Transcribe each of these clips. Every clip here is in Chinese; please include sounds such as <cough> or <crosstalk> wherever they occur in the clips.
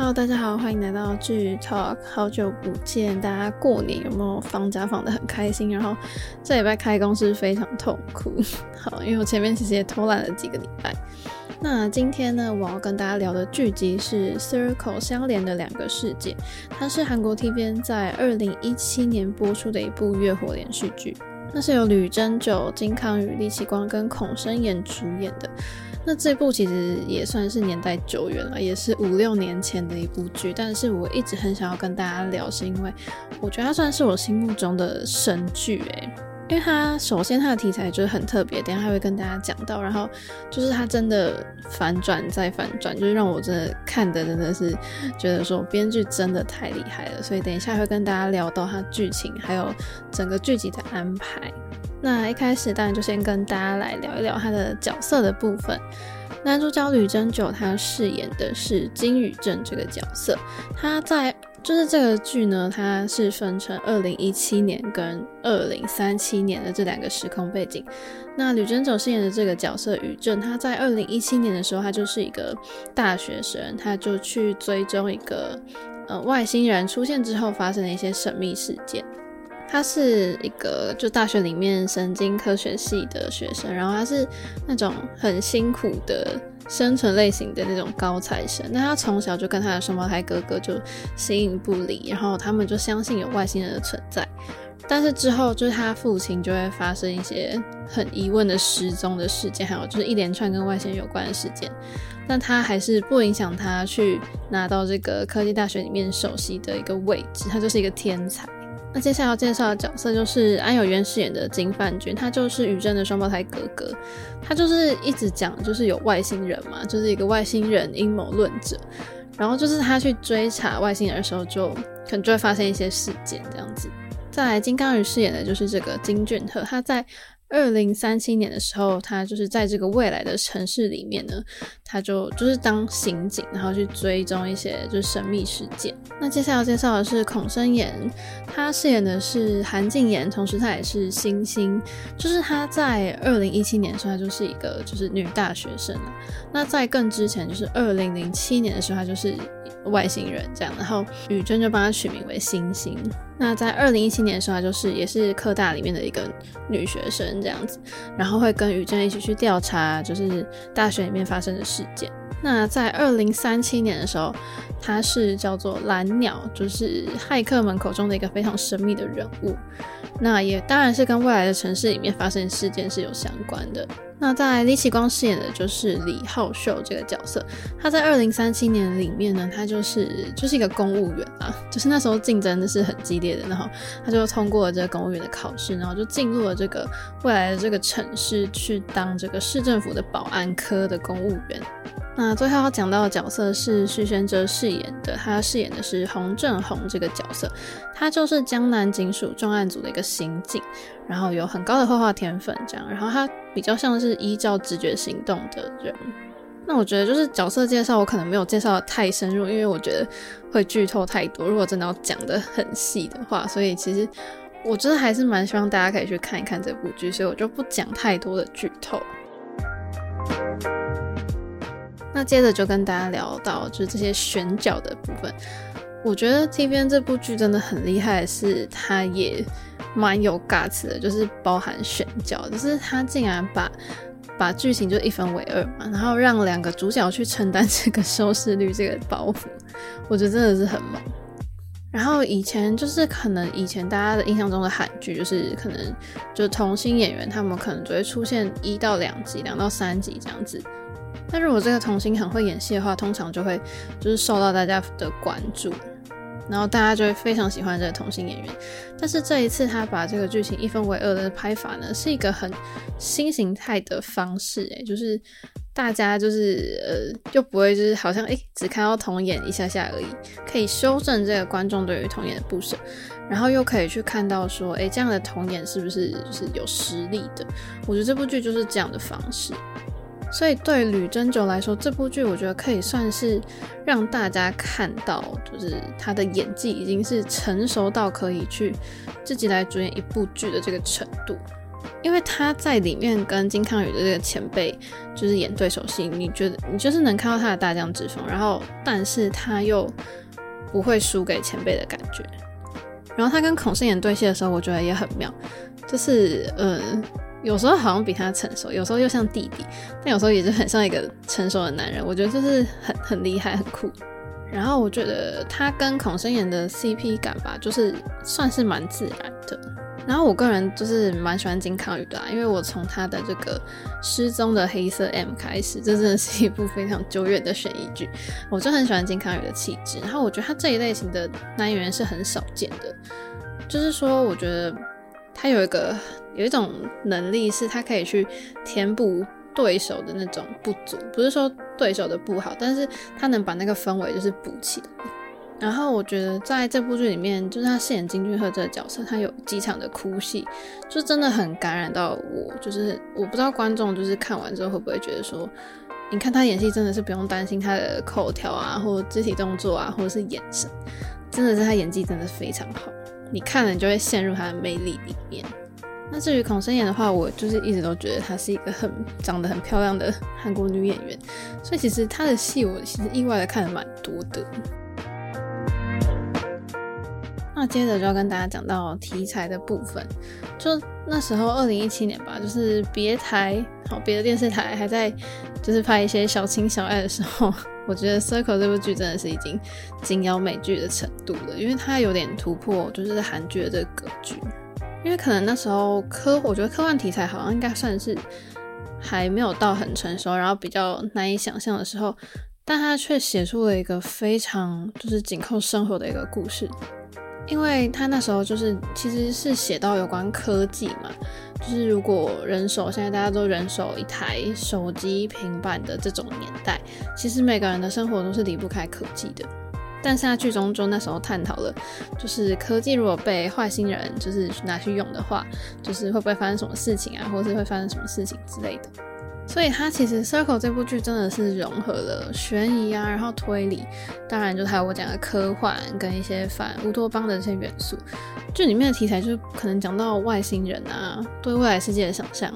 Hello，大家好，欢迎来到剧 Talk，好久不见，大家过年有没有放假放得很开心？然后这礼拜开工是非常痛苦，<laughs> 好，因为我前面其实也偷懒了几个礼拜。那今天呢，我要跟大家聊的剧集是《Circle 相连的两个世界》，它是韩国 TVN 在二零一七年播出的一部月火连续剧，那是由吕珍九、金康宇、李启光跟孔申妍主演的。那这部其实也算是年代久远了，也是五六年前的一部剧，但是我一直很想要跟大家聊，是因为我觉得它算是我心目中的神剧诶。因为它首先它的题材就是很特别，等下还会跟大家讲到。然后就是它真的反转再反转，就是让我真的看的真的是觉得说编剧真的太厉害了。所以等一下会跟大家聊到它剧情，还有整个剧集的安排。那一开始当然就先跟大家来聊一聊他的角色的部分。男主角吕珍九他饰演的是金宇镇这个角色，他在。就是这个剧呢，它是分成二零一七年跟二零三七年的这两个时空背景。那吕珍九饰演的这个角色宇镇，他在二零一七年的时候，他就是一个大学生，他就去追踪一个呃外星人出现之后发生的一些神秘事件。他是一个就大学里面神经科学系的学生，然后他是那种很辛苦的。生存类型的那种高材生，那他从小就跟他的双胞胎哥哥就形影不离，然后他们就相信有外星人的存在。但是之后就是他父亲就会发生一些很疑问的失踪的事件，还有就是一连串跟外星人有关的事件。但他还是不影响他去拿到这个科技大学里面首席的一个位置，他就是一个天才。那接下来要介绍的角色就是安有渊饰演的金范君，他就是宇正的双胞胎哥哥，他就是一直讲就是有外星人嘛，就是一个外星人阴谋论者，然后就是他去追查外星人的时候就，可能就会发生一些事件这样子。再来，金刚宇饰演的就是这个金俊赫，他在。二零三七年的时候，他就是在这个未来的城市里面呢，他就就是当刑警，然后去追踪一些就是神秘事件。那接下来要介绍的是孔生妍，他饰演的是韩静妍，同时他也是星星，就是他在二零一七年的时候，他就是一个就是女大学生。那在更之前，就是二零零七年的时候，他就是。外星人这样，然后宇珍就帮他取名为星星。那在二零一七年的时候，她就是也是科大里面的一个女学生这样子，然后会跟宇珍一起去调查，就是大学里面发生的事件。那在二零三七年的时候，他是叫做蓝鸟，就是骇客们口中的一个非常神秘的人物。那也当然是跟未来的城市里面发生事件是有相关的。那在李启光饰演的就是李浩秀这个角色，他在二零三七年里面呢，他就是就是一个公务员啊，就是那时候竞争的是很激烈的，然后他就通过了这个公务员的考试，然后就进入了这个未来的这个城市去当这个市政府的保安科的公务员。那最后要讲到的角色是徐玄哲饰演的，他饰演的是洪正宏这个角色，他就是江南警署重案组的一个刑警，然后有很高的画画天分，这样，然后他比较像是依照直觉行动的人。那我觉得就是角色介绍，我可能没有介绍的太深入，因为我觉得会剧透太多。如果真的要讲得很细的话，所以其实我真的还是蛮希望大家可以去看一看这部剧，所以我就不讲太多的剧透。那接着就跟大家聊到，就是这些选角的部分。我觉得 TVN 这部剧真的很厉害，是它也蛮有 guts 的，就是包含选角，就是它竟然把把剧情就一分为二嘛，然后让两个主角去承担这个收视率这个包袱，我觉得真的是很猛。然后以前就是可能以前大家的印象中的韩剧，就是可能就童星演员他们可能只会出现一到两集，两到三集这样子。那如果这个童星很会演戏的话，通常就会就是受到大家的关注，然后大家就会非常喜欢这个童星演员。但是这一次他把这个剧情一分为二的拍法呢，是一个很新形态的方式，诶，就是大家就是呃，就不会就是好像诶只看到童演一下下而已，可以修正这个观众对于童演的不舍，然后又可以去看到说，诶这样的童演是不是就是有实力的？我觉得这部剧就是这样的方式。所以对吕珍九来说，这部剧我觉得可以算是让大家看到，就是他的演技已经是成熟到可以去自己来主演一部剧的这个程度。因为他在里面跟金康宇的这个前辈就是演对手戏，你觉得你就是能看到他的大将之风，然后但是他又不会输给前辈的感觉。然后他跟孔胜妍对戏的时候，我觉得也很妙，就是嗯，有时候好像比他成熟，有时候又像弟弟，但有时候也是很像一个成熟的男人。我觉得就是很很厉害，很酷。然后我觉得他跟孔胜妍的 CP 感吧，就是算是蛮自然的。然后我个人就是蛮喜欢金康宇的啊，因为我从他的这个失踪的黑色 M 开始，这真的是一部非常久远的悬疑剧，我就很喜欢金康宇的气质。然后我觉得他这一类型的男演员是很少见的，就是说我觉得他有一个有一种能力，是他可以去填补对手的那种不足，不是说对手的不好，但是他能把那个氛围就是补起来。然后我觉得在这部剧里面，就是他饰演金俊赫这个角色，他有几场的哭戏，就真的很感染到我。就是我不知道观众就是看完之后会不会觉得说，你看他演戏真的是不用担心他的口条啊，或肢体动作啊，或者是眼神，真的是他演技真的非常好。你看了你就会陷入他的魅力里面。那至于孔胜妍的话，我就是一直都觉得她是一个很长得很漂亮的韩国女演员，所以其实她的戏我其实意外的看的蛮多的。那接着就要跟大家讲到题材的部分，就那时候二零一七年吧，就是别台好别的电视台还在就是拍一些小情小爱的时候，我觉得《Circle》这部剧真的是已经紧咬美剧的程度了，因为它有点突破就是韩剧的这个格局，因为可能那时候科我觉得科幻题材好像应该算是还没有到很成熟，然后比较难以想象的时候，但他却写出了一个非常就是紧扣生活的一个故事。因为他那时候就是其实是写到有关科技嘛，就是如果人手现在大家都人手一台手机、平板的这种年代，其实每个人的生活都是离不开科技的。但是他剧中就那时候探讨了，就是科技如果被坏心人就是拿去用的话，就是会不会发生什么事情啊，或是会发生什么事情之类的。所以它其实《Circle》这部剧真的是融合了悬疑啊，然后推理，当然就还有我讲的科幻跟一些反乌托邦的这些元素。剧里面的题材就可能讲到外星人啊，对未来世界的想象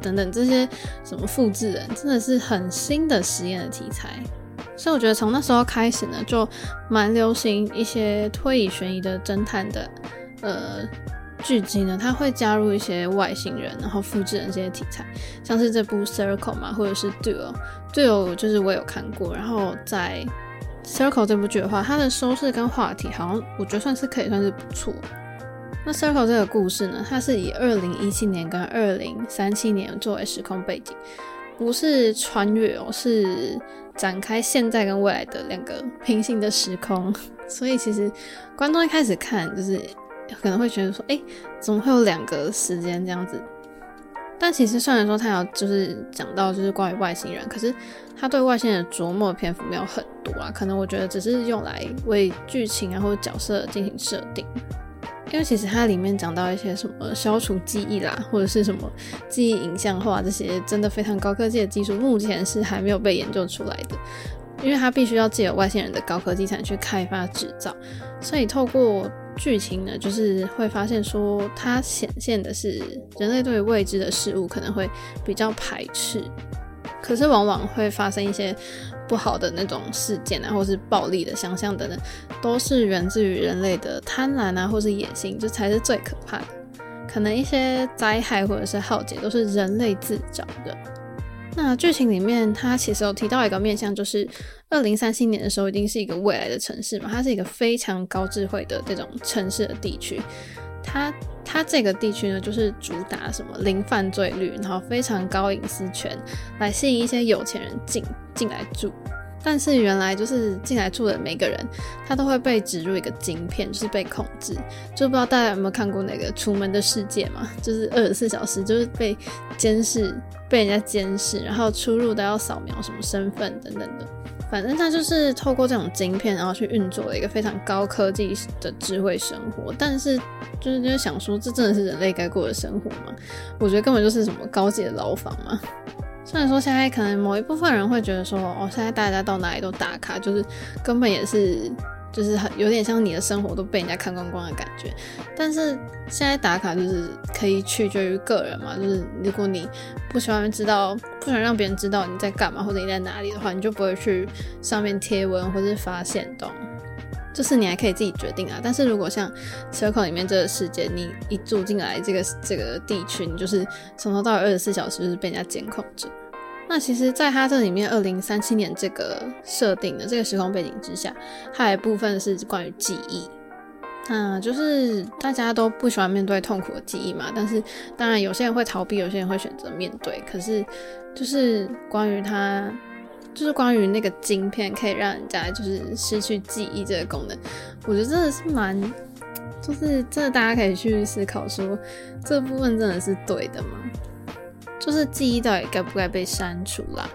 等等这些什么复制人，真的是很新的实验的题材。所以我觉得从那时候开始呢，就蛮流行一些推理悬疑的侦探的呃。剧集呢，它会加入一些外星人，然后复制人这些题材，像是这部《Circle》嘛，或者是《Duo》，《Duo》就是我有看过。然后在《Circle》这部剧的话，它的收视跟话题好像我觉得算是可以算是不错。那《Circle》这个故事呢，它是以二零一七年跟二零三七年作为时空背景，不是穿越哦，是展开现在跟未来的两个平行的时空。所以其实观众一开始看就是。可能会觉得说，哎、怎么会有两个时间这样子？但其实虽然说他有就是讲到就是关于外星人，可是他对外星人琢磨的篇幅没有很多啊。可能我觉得只是用来为剧情啊或者角色进行设定。因为其实它里面讲到一些什么消除记忆啦，或者是什么记忆影像化这些真的非常高科技的技术，目前是还没有被研究出来的。因为它必须要借由外星人的高科技才能去开发制造，所以透过剧情呢，就是会发现说，它显现的是人类对未知的事物可能会比较排斥，可是往往会发生一些不好的那种事件啊，或是暴力的想象等等，都是源自于人类的贪婪啊，或是野心，这才是最可怕的。可能一些灾害或者是浩劫都是人类自找的。那剧情里面，它其实有提到一个面向，就是二零三七年的时候，已经是一个未来的城市嘛，它是一个非常高智慧的这种城市的地区。它它这个地区呢，就是主打什么零犯罪率，然后非常高隐私权，来吸引一些有钱人进进来住。但是原来就是进来住的每个人，他都会被植入一个晶片，就是被控制。就不知道大家有没有看过那个《楚门的世界》嘛？就是二十四小时就是被监视，被人家监视，然后出入都要扫描什么身份等等的。反正他就是透过这种晶片，然后去运作了一个非常高科技的智慧生活。但是就是就是想说，这真的是人类该过的生活吗？我觉得根本就是什么高级的牢房嘛。虽然说现在可能某一部分人会觉得说，哦，现在大家到哪里都打卡，就是根本也是就是很有点像你的生活都被人家看光光的感觉。但是现在打卡就是可以取决于个人嘛，就是如果你不喜欢知道，不想让别人知道你在干嘛或者你在哪里的话，你就不会去上面贴文或者是发现动。就是你还可以自己决定啊。但是如果像 Circle 里面这个世界，你一住进来这个这个地区，你就是从头到尾二十四小时就是被人家监控着。那其实，在它这里面，二零三七年这个设定的这个时空背景之下，还有一部分是关于记忆。那就是大家都不喜欢面对痛苦的记忆嘛，但是当然有些人会逃避，有些人会选择面对。可是，就是关于它，就是关于那个晶片可以让人家就是失去记忆这个功能，我觉得真的是蛮，就是真的大家可以去思考说，这部分真的是对的吗？就是记忆到底该不该被删除啦？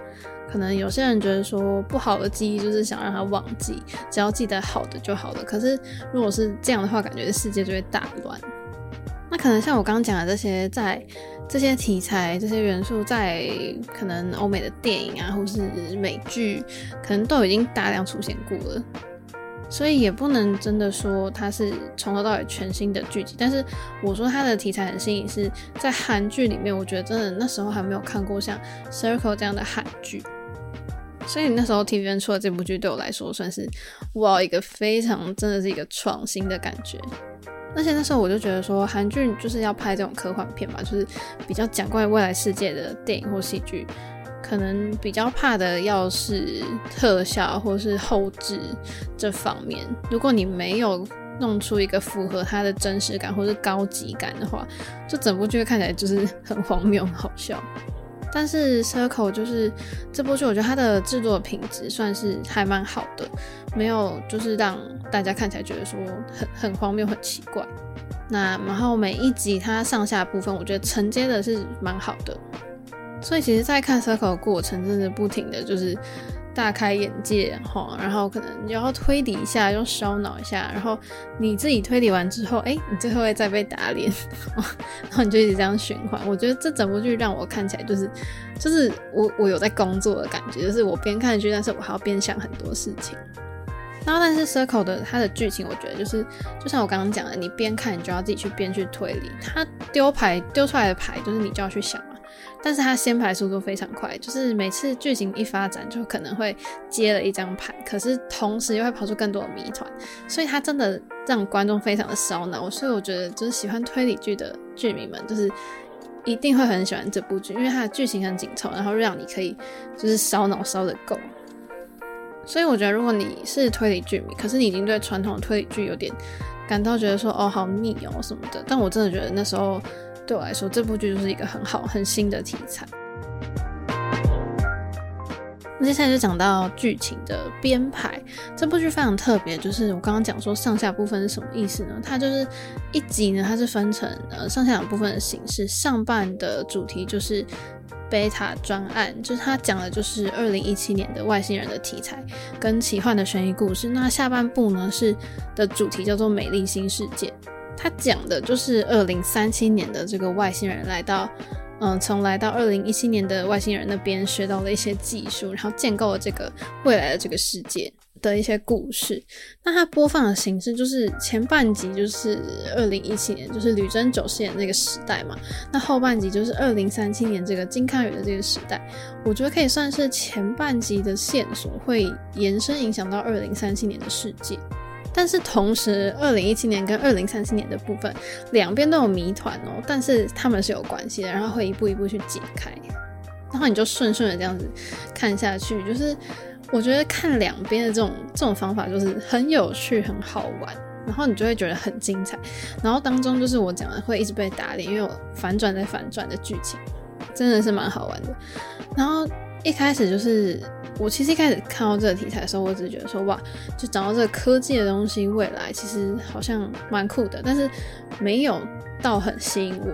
可能有些人觉得说不好的记忆就是想让他忘记，只要记得好的就好了。可是如果是这样的话，感觉世界就会大乱。那可能像我刚刚讲的这些，在这些题材、这些元素，在可能欧美的电影啊，或是美剧，可能都已经大量出现过了。所以也不能真的说它是从头到尾全新的剧集，但是我说它的题材很新颖，是在韩剧里面，我觉得真的那时候还没有看过像《Circle》这样的韩剧，所以那时候 TVN 出了这部剧，对我来说算是哇一个非常真的是一个创新的感觉。而且那时候我就觉得说，韩剧就是要拍这种科幻片嘛，就是比较讲关于未来世界的电影或戏剧。可能比较怕的要是特效或是后制这方面，如果你没有弄出一个符合它的真实感或是高级感的话，就整部剧看起来就是很荒谬、很好笑。但是 Circle 就是这部剧，我觉得它的制作品质算是还蛮好的，没有就是让大家看起来觉得说很很荒谬、很奇怪。那然后每一集它上下部分，我觉得承接的是蛮好的。所以其实，在看 Circle 的过程，真的不停的就是大开眼界哈，然后可能你要推理一下，要烧脑一下，然后你自己推理完之后，哎，你最后会再被打脸，<laughs> 然后你就一直这样循环。我觉得这整部剧让我看起来就是，就是我我有在工作的感觉，就是我边看剧，但是我还要边想很多事情。然后，但是 Circle 的它的剧情，我觉得就是，就像我刚刚讲的，你边看你就要自己去边去推理，它丢牌丢出来的牌，就是你就要去想。但是它先牌速度非常快，就是每次剧情一发展，就可能会接了一张牌，可是同时又会跑出更多的谜团，所以它真的让观众非常的烧脑。所以我觉得，就是喜欢推理剧的剧迷们，就是一定会很喜欢这部剧，因为它的剧情很紧凑，然后让你可以就是烧脑烧得够。所以我觉得，如果你是推理剧迷，可是你已经对传统推理剧有点感到觉得说哦好腻哦什么的，但我真的觉得那时候。对我来说，这部剧就是一个很好、很新的题材。那接下来就讲到剧情的编排。这部剧非常特别，就是我刚刚讲说上下部分是什么意思呢？它就是一集呢，它是分成呃上下两部分的形式。上半的主题就是贝塔专案，就是它讲的就是二零一七年的外星人的题材跟奇幻的悬疑故事。那下半部呢是的主题叫做美丽新世界。他讲的就是二零三七年的这个外星人来到，嗯，从来到二零一七年的外星人那边学到了一些技术，然后建构了这个未来的这个世界的一些故事。那它播放的形式就是前半集就是二零一七年，就是吕珍九饰演那个时代嘛。那后半集就是二零三七年这个金康宇的这个时代。我觉得可以算是前半集的线索会延伸影响到二零三七年的世界。但是同时，二零一七年跟二零三七年的部分，两边都有谜团哦，但是他们是有关系的，然后会一步一步去解开，然后你就顺顺的这样子看下去，就是我觉得看两边的这种这种方法就是很有趣，很好玩，然后你就会觉得很精彩，然后当中就是我讲的会一直被打脸，因为我反转再反转的剧情真的是蛮好玩的，然后一开始就是。我其实一开始看到这个题材的时候，我只是觉得说哇，就讲到这个科技的东西，未来其实好像蛮酷的，但是没有到很吸引我。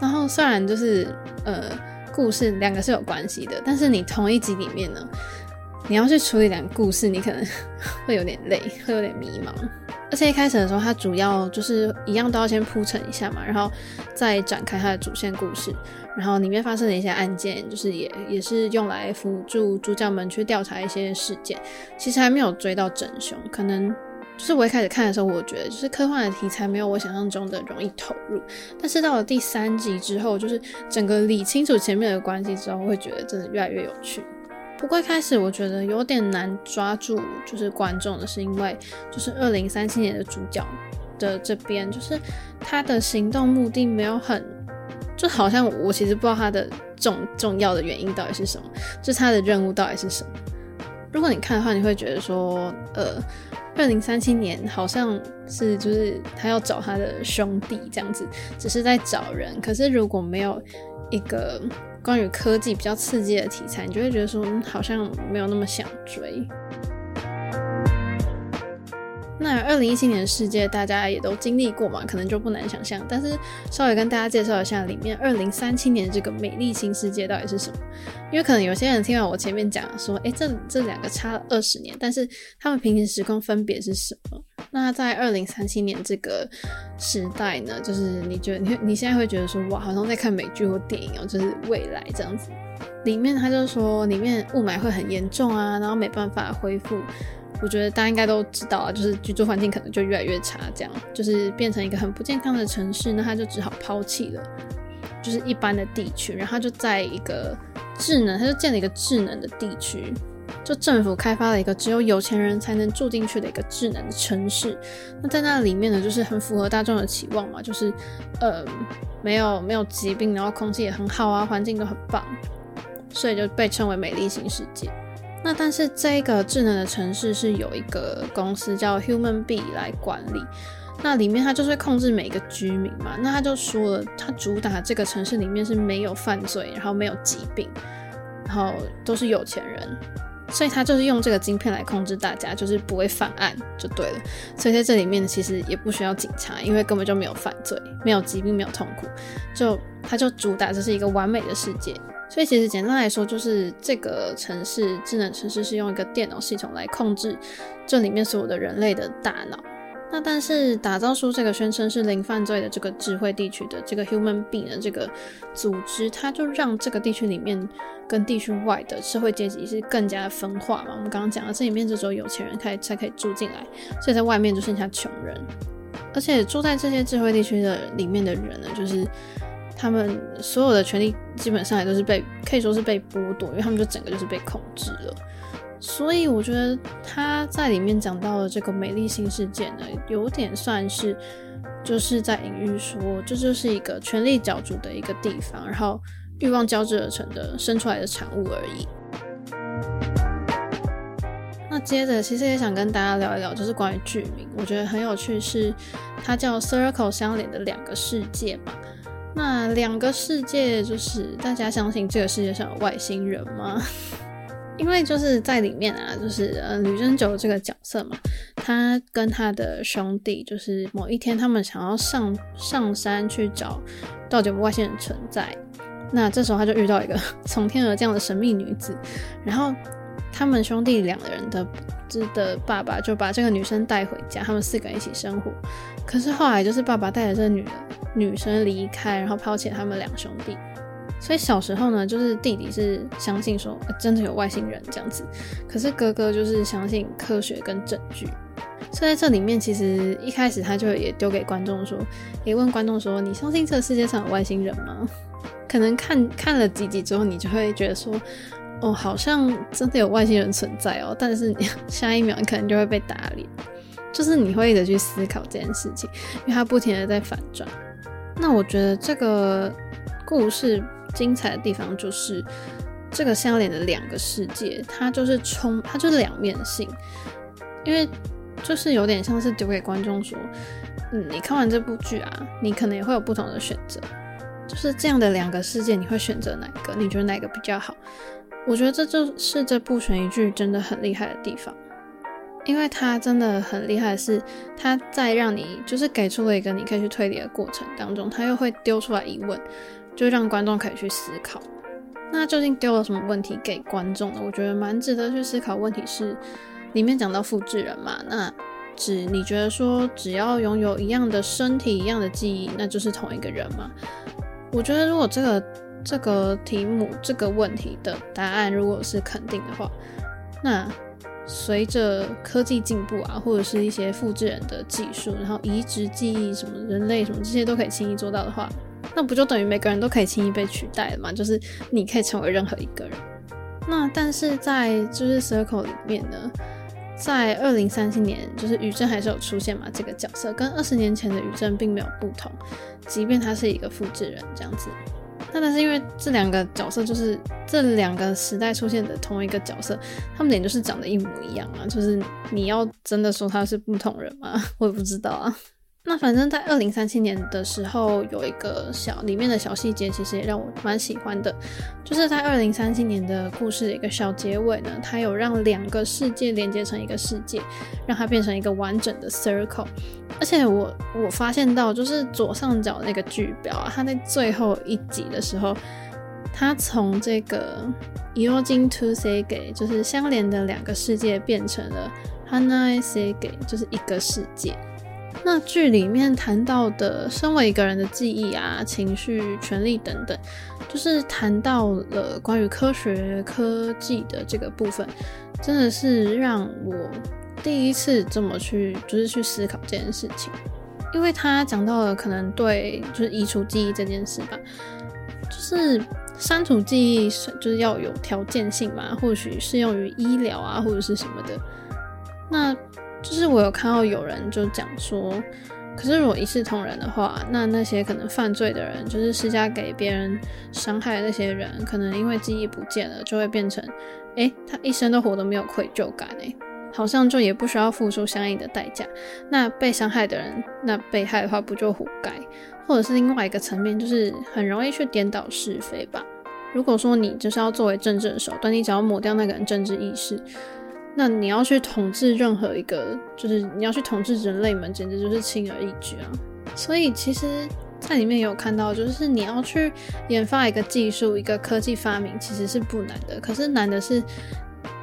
然后虽然就是呃，故事两个是有关系的，但是你同一集里面呢，你要去处理两个故事，你可能会有点累，会有点迷茫。<laughs> 而且一开始的时候，它主要就是一样都要先铺陈一下嘛，然后再展开它的主线故事。然后里面发生的一些案件，就是也也是用来辅助主角们去调查一些事件。其实还没有追到真凶，可能就是我一开始看的时候，我觉得就是科幻的题材没有我想象中的容易投入。但是到了第三集之后，就是整个理清楚前面的关系之后，会觉得真的越来越有趣。不过一开始我觉得有点难抓住，就是观众的是因为就是二零三七年的主角的这边，就是他的行动目的没有很，就好像我其实不知道他的重重要的原因到底是什么，就是他的任务到底是什么。如果你看的话，你会觉得说，呃。二零三七年好像是就是他要找他的兄弟这样子，只是在找人。可是如果没有一个关于科技比较刺激的题材，你就会觉得说好像没有那么想追。那二零一七年的世界，大家也都经历过嘛，可能就不难想象。但是稍微跟大家介绍一下，里面二零三七年这个美丽新世界到底是什么？因为可能有些人听完我前面讲说，诶，这这两个差了二十年，但是他们平行时空分别是什么？那在二零三七年这个时代呢，就是你觉得你你现在会觉得说，哇，好像在看美剧或电影哦，就是未来这样子。里面他就说，里面雾霾会很严重啊，然后没办法恢复。我觉得大家应该都知道啊，就是居住环境可能就越来越差，这样就是变成一个很不健康的城市，那他就只好抛弃了，就是一般的地区，然后就在一个智能，他就建了一个智能的地区，就政府开发了一个只有有钱人才能住进去的一个智能的城市。那在那里面呢，就是很符合大众的期望嘛，就是呃没有没有疾病，然后空气也很好啊，环境都很棒，所以就被称为美丽新世界。那但是这个智能的城市是有一个公司叫 Human B 来管理，那里面它就是控制每一个居民嘛。那他就说了，他主打这个城市里面是没有犯罪，然后没有疾病，然后都是有钱人，所以他就是用这个晶片来控制大家，就是不会犯案就对了。所以在这里面其实也不需要警察，因为根本就没有犯罪，没有疾病，没有痛苦，就他就主打这是一个完美的世界。所以其实简单来说，就是这个城市，智能城市是用一个电脑系统来控制这里面所有的人类的大脑。那但是打造出这个宣称是零犯罪的这个智慧地区的这个 HumanBee 的这个组织，它就让这个地区里面跟地区外的社会阶级是更加的分化嘛。我们刚刚讲了，这里面就只有有钱人才才可以住进来，所以在外面就剩下穷人。而且住在这些智慧地区的里面的人呢，就是。他们所有的权利基本上也都是被可以说是被剥夺，因为他们就整个就是被控制了。所以我觉得他在里面讲到的这个美丽新世界呢，有点算是就是在隐喻说，这就是一个权力角逐的一个地方，然后欲望交织而成的生出来的产物而已。那接着其实也想跟大家聊一聊，就是关于剧名，我觉得很有趣，是它叫 Circle 相连的两个世界嘛。那两个世界，就是大家相信这个世界上有外星人吗？<laughs> 因为就是在里面啊，就是呃，吕珍九这个角色嘛，他跟他的兄弟，就是某一天他们想要上上山去找到底有没有外星人存在。那这时候他就遇到一个从天而降的神秘女子，然后他们兄弟两个人的的爸爸就把这个女生带回家，他们四个人一起生活。可是后来就是爸爸带着这个女的女生离开，然后抛弃他们两兄弟。所以小时候呢，就是弟弟是相信说、真的有外星人这样子，可是哥哥就是相信科学跟证据。所以在这里面，其实一开始他就也丢给观众说，也问观众说：“你相信这个世界上有外星人吗？” <laughs> 可能看看了几集之后，你就会觉得说：“哦，好像真的有外星人存在哦。”但是 <laughs> 下一秒你可能就会被打脸。就是你会一直去思考这件事情，因为它不停的在反转。那我觉得这个故事精彩的地方就是这个相连的两个世界，它就是冲，它就是两面性。因为就是有点像是丢给观众说，嗯，你看完这部剧啊，你可能也会有不同的选择。就是这样的两个世界，你会选择哪个？你觉得哪个比较好？我觉得这就是这部悬疑剧真的很厉害的地方。因为他真的很厉害，是他在让你就是给出了一个你可以去推理的过程当中，他又会丢出来疑问，就让观众可以去思考。那究竟丢了什么问题给观众呢？我觉得蛮值得去思考。问题是里面讲到复制人嘛，那只你觉得说只要拥有一样的身体、一样的记忆，那就是同一个人吗？我觉得如果这个这个题目这个问题的答案如果是肯定的话，那。随着科技进步啊，或者是一些复制人的技术，然后移植记忆什么人类什么这些都可以轻易做到的话，那不就等于每个人都可以轻易被取代了吗？就是你可以成为任何一个人。那但是在就是 Circle 里面呢，在二零三七年，就是宇正还是有出现嘛，这个角色跟二十年前的宇正并没有不同，即便他是一个复制人这样子。那但是因为这两个角色就是这两个时代出现的同一个角色，他们脸就是长得一模一样啊，就是你要真的说他是不同人吗？<laughs> 我也不知道啊。那反正，在二零三七年的时候，有一个小里面的小细节，其实也让我蛮喜欢的，就是在二零三七年的故事的一个小结尾呢，它有让两个世界连接成一个世界，让它变成一个完整的 circle。而且我我发现到，就是左上角那个剧标啊，它在最后一集的时候，它从这个 Irojin to Seige 就是相连的两个世界，变成了 Hanai Seige 就是一个世界。那剧里面谈到的，身为一个人的记忆啊、情绪、权利等等，就是谈到了关于科学、科技的这个部分，真的是让我第一次这么去，就是去思考这件事情。因为他讲到了可能对，就是移除记忆这件事吧，就是删除记忆是就是要有条件性嘛，或许适用于医疗啊，或者是什么的。那。就是我有看到有人就讲说，可是如果一视同仁的话，那那些可能犯罪的人，就是施加给别人伤害的那些人，可能因为记忆不见了，就会变成，诶，他一生都活得没有愧疚感，诶，好像就也不需要付出相应的代价。那被伤害的人，那被害的话不就活该？或者是另外一个层面，就是很容易去颠倒是非吧。如果说你就是要作为政治的手段，你只要抹掉那个人政治意识。那你要去统治任何一个，就是你要去统治人类们，简直就是轻而易举啊！所以其实，在里面有看到，就是你要去研发一个技术、一个科技发明，其实是不难的。可是难的是，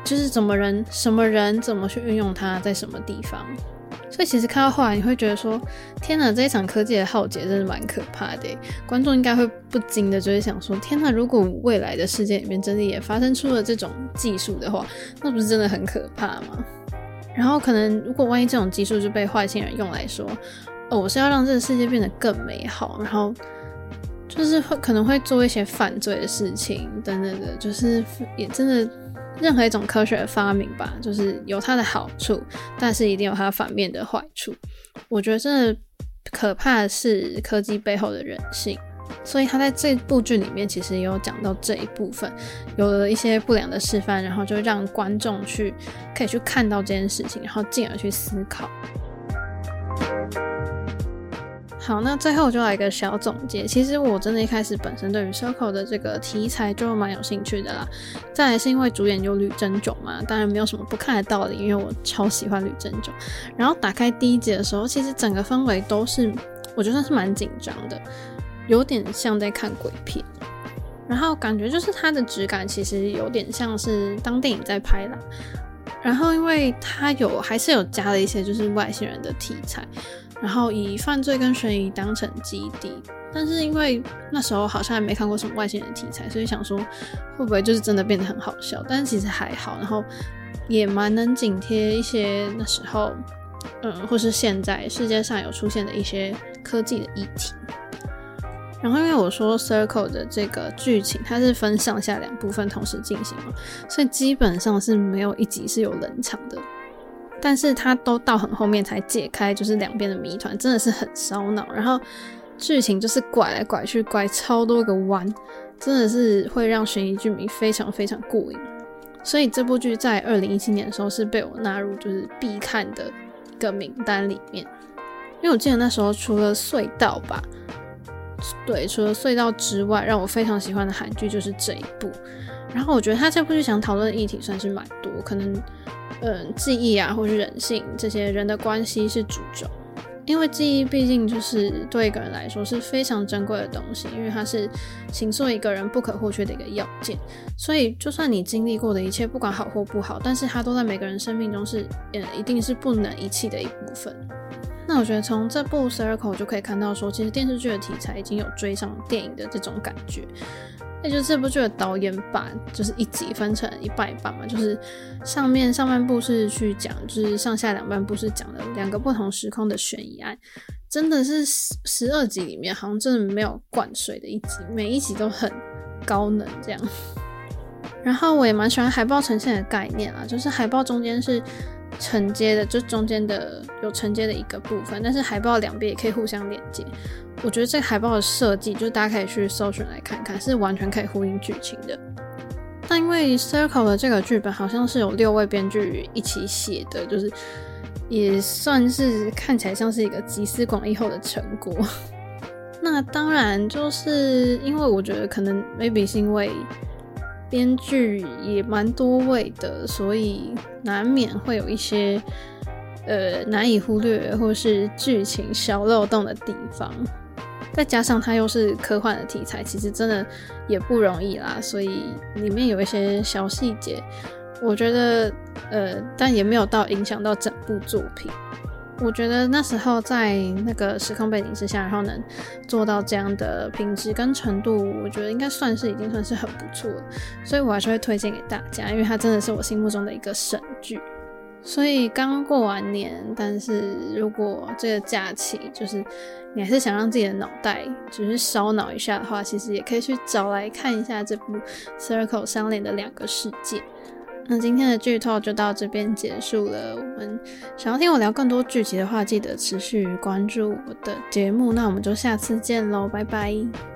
就是怎么人、什么人怎么去运用它，在什么地方。所以其实看到后来，你会觉得说：“天哪，这一场科技的浩劫真是蛮可怕的。”观众应该会不禁的就会想说：“天哪，如果未来的世界里面真的也发生出了这种技术的话，那不是真的很可怕吗？”然后可能如果万一这种技术就被坏心人用来说：“哦，我是要让这个世界变得更美好。”然后就是会可能会做一些犯罪的事情等等的，就是也真的。任何一种科学的发明吧，就是有它的好处，但是一定有它反面的坏处。我觉得真的可怕的是科技背后的人性，所以他在这部剧里面其实也有讲到这一部分，有了一些不良的示范，然后就让观众去可以去看到这件事情，然后进而去思考。好，那最后就来一个小总结。其实我真的一开始本身对于 Circle 的这个题材就蛮有兴趣的啦。再来是因为主演有吕珍炯嘛，当然没有什么不看的道理，因为我超喜欢吕珍炯。然后打开第一集的时候，其实整个氛围都是我觉得是蛮紧张的，有点像在看鬼片。然后感觉就是它的质感其实有点像是当电影在拍啦。然后因为它有还是有加了一些就是外星人的题材。然后以犯罪跟悬疑当成基地，但是因为那时候好像还没看过什么外星人题材，所以想说会不会就是真的变得很好笑？但其实还好，然后也蛮能紧贴一些那时候，嗯，或是现在世界上有出现的一些科技的议题。然后因为我说 Circle 的这个剧情它是分上下两部分同时进行嘛，所以基本上是没有一集是有冷场的。但是他都到很后面才解开，就是两边的谜团，真的是很烧脑。然后剧情就是拐来拐去，拐超多个弯，真的是会让悬疑剧迷非常非常过瘾。所以这部剧在二零一七年的时候是被我纳入就是必看的一个名单里面。因为我记得那时候除了隧道吧，对，除了隧道之外，让我非常喜欢的韩剧就是这一部。然后我觉得他这部剧想讨论的议题算是蛮多，可能。嗯，记忆啊，或是人性这些人的关系是主轴，因为记忆毕竟就是对一个人来说是非常珍贵的东西，因为它是形塑一个人不可或缺的一个要件。所以，就算你经历过的一切，不管好或不好，但是它都在每个人生命中是，嗯，一定是不能遗弃的一部分。那我觉得从这部 Circle 就可以看到说，其实电视剧的题材已经有追上电影的这种感觉。也就是这部剧的导演把就是一集分成一半一半嘛，就是上面上半部是去讲，就是上下两半部是讲了两个不同时空的悬疑案，真的是十十二集里面好像真的没有灌水的一集，每一集都很高能这样。然后我也蛮喜欢海报呈现的概念啊，就是海报中间是承接的，就中间的有承接的一个部分，但是海报两边也可以互相连接。我觉得这个海报的设计，就是大家可以去搜寻来看看，是完全可以呼应剧情的。但因为 Circle 的这个剧本好像是有六位编剧一起写的，就是也算是看起来像是一个集思广益后的成果。<laughs> 那当然，就是因为我觉得可能 maybe 是因为编剧也蛮多位的，所以难免会有一些呃难以忽略或是剧情小漏洞的地方。再加上它又是科幻的题材，其实真的也不容易啦。所以里面有一些小细节，我觉得呃，但也没有到影响到整部作品。我觉得那时候在那个时空背景之下，然后能做到这样的品质跟程度，我觉得应该算是已经算是很不错了。所以我还是会推荐给大家，因为它真的是我心目中的一个神剧。所以刚过完年，但是如果这个假期就是你还是想让自己的脑袋只是烧脑一下的话，其实也可以去找来看一下这部《Circle 相连的两个世界》。那今天的剧透就到这边结束了。我们想要听我聊更多剧集的话，记得持续关注我的节目。那我们就下次见喽，拜拜。